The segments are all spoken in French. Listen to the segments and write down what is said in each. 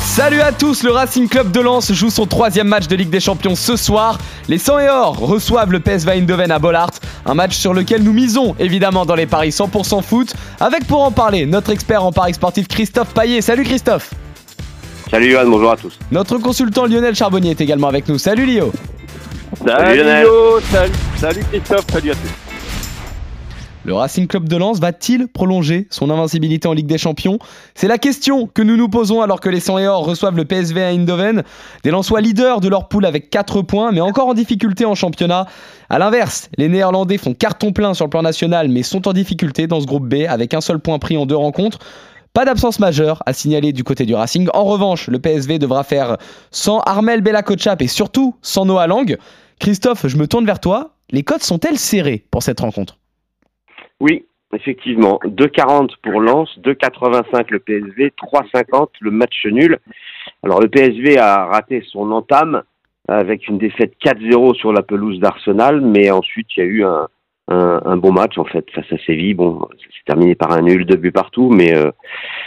Salut à tous, le Racing Club de Lens joue son troisième match de Ligue des Champions ce soir. Les 100 et or reçoivent le PSV Eindhoven à Bollard, un match sur lequel nous misons évidemment dans les paris 100% foot, avec pour en parler notre expert en paris sportif Christophe Paillet. Salut Christophe Salut Johan, bonjour à tous. Notre consultant Lionel Charbonnier est également avec nous. Salut Lio Salut, Lionel. Lio, salut, salut Christophe, salut à tous. Le Racing Club de Lens va-t-il prolonger son invincibilité en Ligue des Champions? C'est la question que nous nous posons alors que les 100 et or reçoivent le PSV à Eindhoven. Des Lensois leaders de leur poule avec 4 points, mais encore en difficulté en championnat. A l'inverse, les Néerlandais font carton plein sur le plan national, mais sont en difficulté dans ce groupe B avec un seul point pris en deux rencontres. Pas d'absence majeure à signaler du côté du Racing. En revanche, le PSV devra faire sans Armel Bella Kotchap et surtout sans Noah Lang. Christophe, je me tourne vers toi. Les cotes sont-elles serrées pour cette rencontre? Oui, effectivement. 2,40 pour Lens, 2,85 le PSV, 3,50 le match nul. Alors le PSV a raté son entame avec une défaite 4-0 sur la pelouse d'Arsenal, mais ensuite il y a eu un, bon match en fait face à Séville. Bon, c'est terminé par un nul, deux buts partout, mais euh,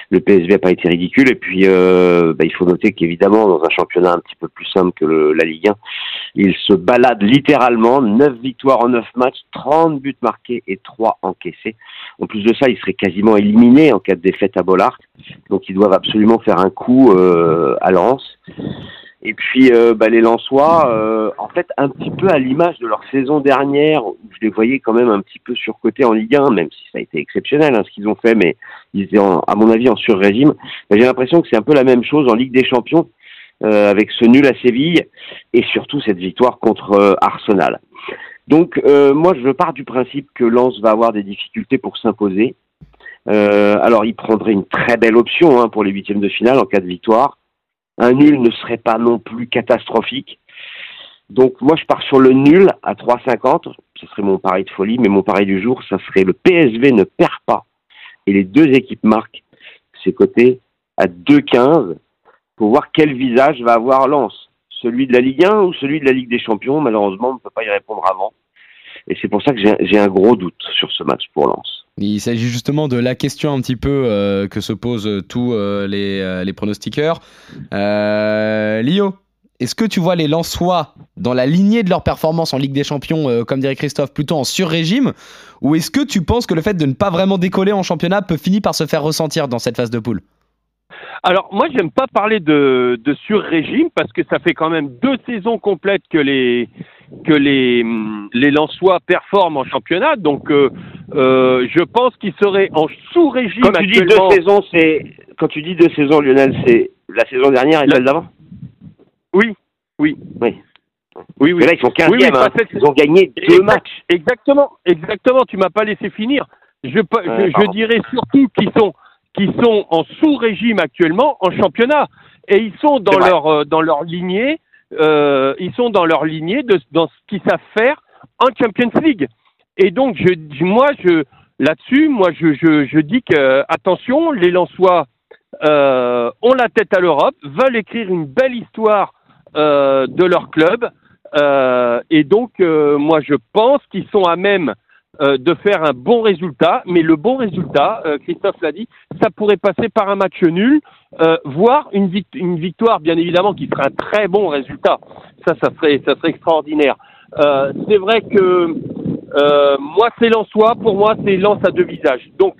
le PSV n'a pas été ridicule. Et puis euh, bah, il faut noter qu'évidemment dans un championnat un petit peu plus simple que la Ligue 1, il se balade littéralement 9 victoires en 9 matchs, 30 buts marqués et 3 encaissés. En plus de ça, il serait quasiment éliminé en cas de défaite à Bollard. Donc ils doivent absolument faire un coup euh, à Lens. Et puis euh, bah, les Lensois, euh, en fait, un petit peu à l'image de leur saison dernière, où je les voyais quand même un petit peu surcotés en Ligue 1, même si ça a été exceptionnel hein, ce qu'ils ont fait, mais ils étaient, en- à mon avis, en sur-régime. J'ai l'impression que c'est un peu la même chose en Ligue des Champions, euh, avec ce nul à Séville, et surtout cette victoire contre Arsenal. Donc, moi, je pars du principe que Lens va avoir des difficultés pour s'imposer. Alors, il prendrait une très belle option hein, pour les huitièmes de finale en cas de victoire. Un nul ne serait pas non plus catastrophique. Donc, moi, je pars sur le nul à 3,50. Ce serait mon pari de folie, mais mon pari du jour, ça serait le PSV ne perd pas et les deux équipes marquent. C'est coté à 2,15 pour voir quel visage va avoir Lens. Celui de la Ligue 1 ou celui de la Ligue des Champions? Malheureusement, on ne peut pas y répondre avant. Et c'est pour ça que j'ai- j'ai un gros doute sur ce match pour Lens. Il s'agit justement de la question un petit peu euh, que se posent euh, tous euh, les, pronostiqueurs. Lio, est-ce que tu vois les Lensois dans la lignée de leur performance en Ligue des Champions, comme dirait Christophe, plutôt en sur-régime? Ou est-ce que tu penses que le fait de ne pas vraiment décoller en championnat peut finir par se faire ressentir dans cette phase de poule? Alors moi j'aime pas parler de, de sur-régime parce que ça fait quand même deux saisons complètes que les que les les Lensois performent en championnat, donc euh, euh, je pense qu'ils seraient en sous-régime Quand tu dis deux actuellement. saisons, c'est quand tu dis deux saisons, Lionel, c'est la saison dernière et celle d'avant? Oui, oui, Oui. oui, oui. Mais là, ils sont 15e. Oui, oui, hein. pas cette- Ils ont gagné deux Exact- matchs. Exactement, exactement. Tu m'as pas laissé finir. Je, je- dirais surtout qu'ils sont, qu'ils sont en sous-régime actuellement en championnat et ils sont dans leur euh, dans leur lignée. Euh, ils sont dans leur lignée de dans ce qu'ils savent faire en Champions League. Et donc, je, moi, je là-dessus, moi, je, je, dis que attention, les Lensois euh, ont la tête à l'Europe, veulent écrire une belle histoire euh, de leur club. Et donc, moi, je pense qu'ils sont à même euh, de faire un bon résultat. Mais le bon résultat, euh, Christophe l'a dit, ça pourrait passer par un match nul, euh, voire une, vict- une victoire, bien évidemment, qui serait un très bon résultat. Ça, ça serait, ça serait extraordinaire. Euh, c'est vrai que euh, moi, c'est Lensois. Pour moi, c'est Lens à deux visages. Donc,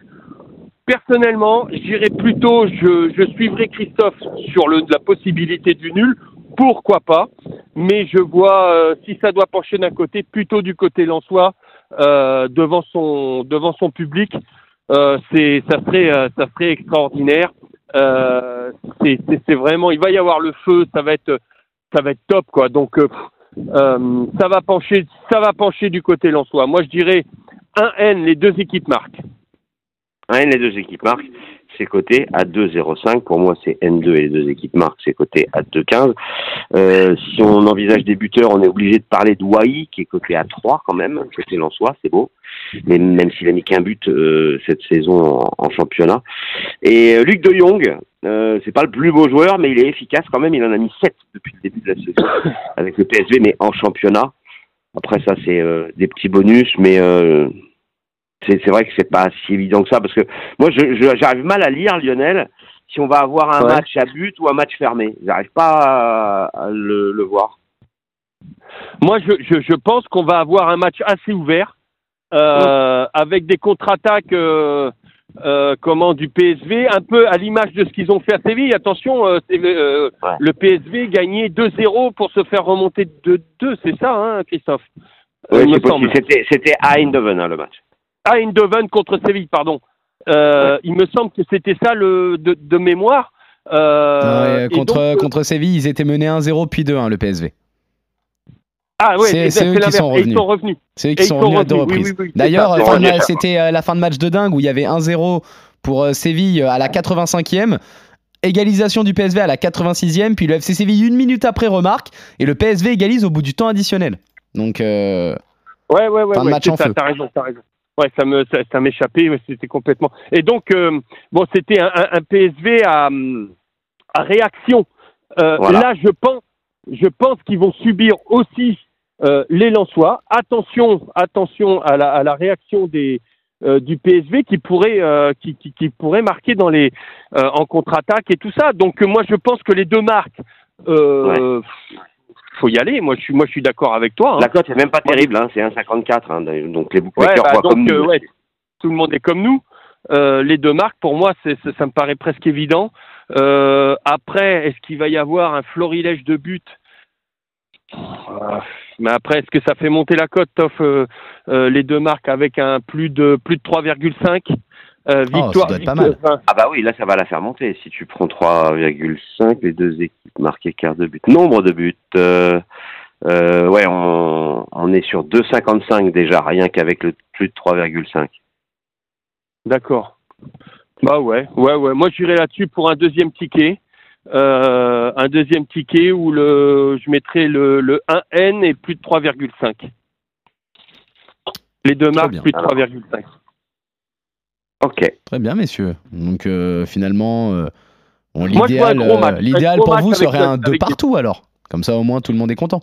personnellement, j'irais plutôt, je, je suivrai Christophe sur le, la possibilité du nul. Pourquoi pas? Mais je vois, euh, si ça doit pencher d'un côté, plutôt du côté Lensois, euh, devant son devant son public. Euh, c'est ça serait euh, ça serait extraordinaire. C'est vraiment, il va y avoir le feu. Ça va être ça va être top quoi. Donc ça va pencher ça va pencher du côté Lensois. Moi je dirais un N, les deux équipes marquent. Hein, les deux équipes marquent. C'est coté à 2,05. Pour moi, c'est N2 et les deux équipes marquent, c'est coté à 2,15. Euh, si on envisage des buteurs, on est obligé de parler de Wai, qui est coté à 3 quand même, côté Lensois, c'est beau. Mais même s'il a mis qu'un but euh, cette saison en, championnat. Et euh, Luc de Jong, euh, c'est pas le plus beau joueur, mais il est efficace quand même. Il en a mis 7 depuis le début de la saison avec le PSV, mais en championnat. Après ça, c'est euh, des petits bonus, mais c'est vrai que c'est pas si évident que ça parce que moi, j'arrive mal à lire Lionel si on va avoir un Ouais. match à but ou un match fermé. J'arrive pas à, à le, le voir. Moi, je, je, je pense qu'on va avoir un match assez ouvert, euh, avec des contre-attaques, euh, euh, comment, du PSV, un peu à l'image de ce qu'ils ont fait à Séville. Attention, Ouais. le PSV gagnait 2-0 pour se faire remonter de 2, c'est ça, hein, Christophe? Oui, c'était à Eindhoven hein, le match. Ah, Eindhoven contre Séville, pardon. Euh, Il me semble que c'était ça le, de, de mémoire. Euh, Ouais, contre, donc, euh, contre Séville, ils étaient menés 1-0 puis 2-1 le PSV. ah ouais, c'est- eux qui sont Et ils revenus. sont revenus. C'est eux qui sont revenus à deux revenus, oui, reprises. oui, oui, D'ailleurs, ça. c'était la fin de match de dingue où il y avait 1-0 pour Séville à la 85e. Égalisation du PSV à la 86e, puis le FC Séville une minute après remarque, et le PSV égalise au bout du temps additionnel. Donc, euh, Ouais, ouais, ouais, Fin de match en ça, feu. T'as raison, t'as raison. Ouais, ça me, ça, ça m'échappait, ouais, c'était complètement. Et donc, euh, bon, c'était un, PSV à, à réaction. Euh, Voilà. Là, je pense, je pense qu'ils vont subir aussi euh, les Lensois. Attention, attention à la, à la réaction des euh, du PSV qui pourrait, euh, qui, qui, qui pourrait marquer dans les euh, en contre-attaque et tout ça. Donc, moi, je pense que les deux marques. Euh, Faut y aller. Moi, je suis, moi, je suis d'accord avec toi. hein. La cote est même pas terrible, hein, c'est 1,54. Hein, donc les Ouais, bookmakers bah, donc, comme nous. euh, ouais, tout le monde est comme nous. Euh, les deux marques, pour moi, c'est, c'est- ça me paraît presque évident. Euh, après, est-ce qu'il va y avoir un florilège de buts? Mais après, est-ce que ça fait monter la cote, Toff, les deux marques avec un plus de plus de 3,5 euh, Oh, ça victoire, doit être pas victoire- enfin, Ah bah oui, là ça va la faire monter. Si tu prends 3,5, les deux équipes marquées quart de but. Nombre de buts. euh, euh, ouais, on, on est sur 2,55 déjà, rien qu'avec le plus de 3,5. D'accord. Bah ouais, ouais, ouais. Moi, j'irai là-dessus pour un deuxième ticket. Euh, un deuxième ticket où le, je mettrai le, le 1N et plus de 3,5. Les deux marques, bien. plus de Alors. 3,5. Ok. très bien, messieurs. Donc, euh, finalement, euh, l'idéal, euh, pour match vous serait un 2 avec- partout alors. Comme ça, au moins, tout le monde est content.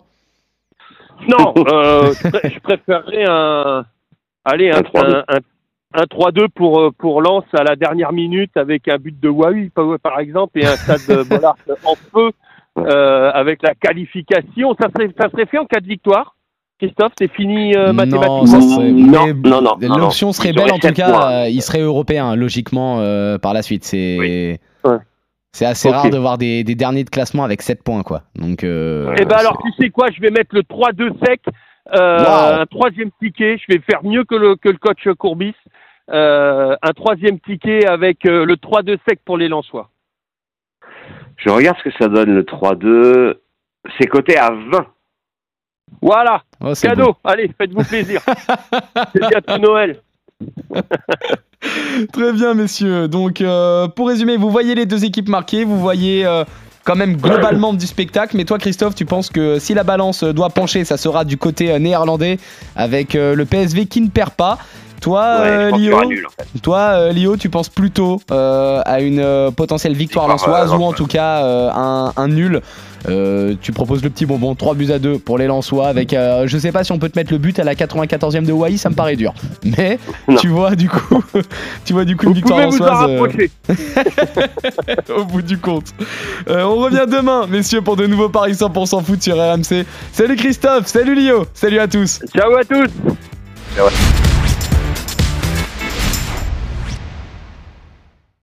Non, je, pré- je préférerais un, allez, un, Un 3-2. un, un- un 3-2 pour, pour Lens à la dernière minute avec un but de Wahu, par- par exemple, et un stade de Bollard en feu euh, avec la qualification. Ça serait, ça serait fait en cas de victoire. Christophe, c'est fini euh, non, mathématiquement ça serait- Non, non, non, non, L'option serait belle en tout cas. points. euh, il serait européen logiquement euh, par la suite. C'est Oui. Ouais. c'est assez rare de voir des, des derniers de classement avec 7 points quoi. Donc euh, Eh ben alors, tu sais quoi, je vais mettre le 3-2 sec, euh, Wow. un troisième ticket. Je vais faire mieux que le, que le coach Courbis. Euh, un troisième ticket avec euh, le 3-2 sec pour les Lensois. Je regarde ce que ça donne le 3-2. C'est coté à 20. Voilà, oh, cadeau. beau. Allez, faites-vous plaisir. C'est bientôt Noël. Très bien messieurs. Donc euh, pour résumer, vous voyez les deux équipes marquées, vous voyez euh, quand même globalement du spectacle. Mais toi Christophe, tu penses que si la balance doit pencher, ça sera du côté euh, néerlandais avec euh, le PSV qui ne perd pas. Toi, Ouais, euh, Lio, aura nul en fait. Toi, euh, Lio, tu penses plutôt euh, à une potentielle victoire Victoire, lensoise euh, ou en tout cas euh, un, un nul. Euh, tu proposes le petit bonbon, 3 buts à 2 pour les Lensois avec, euh, je sais pas si on peut te mettre le but à la 94e de Wai, ça me paraît dur. Mais Non. tu vois du coup, tu vois du coup une Vous victoire vous en lensoise euh, rapprocher. au bout du compte. Euh, on revient demain, messieurs, pour de nouveaux paris 100% foot sur RMC. Salut Christophe, salut Lio, salut à tous. Ciao à tous.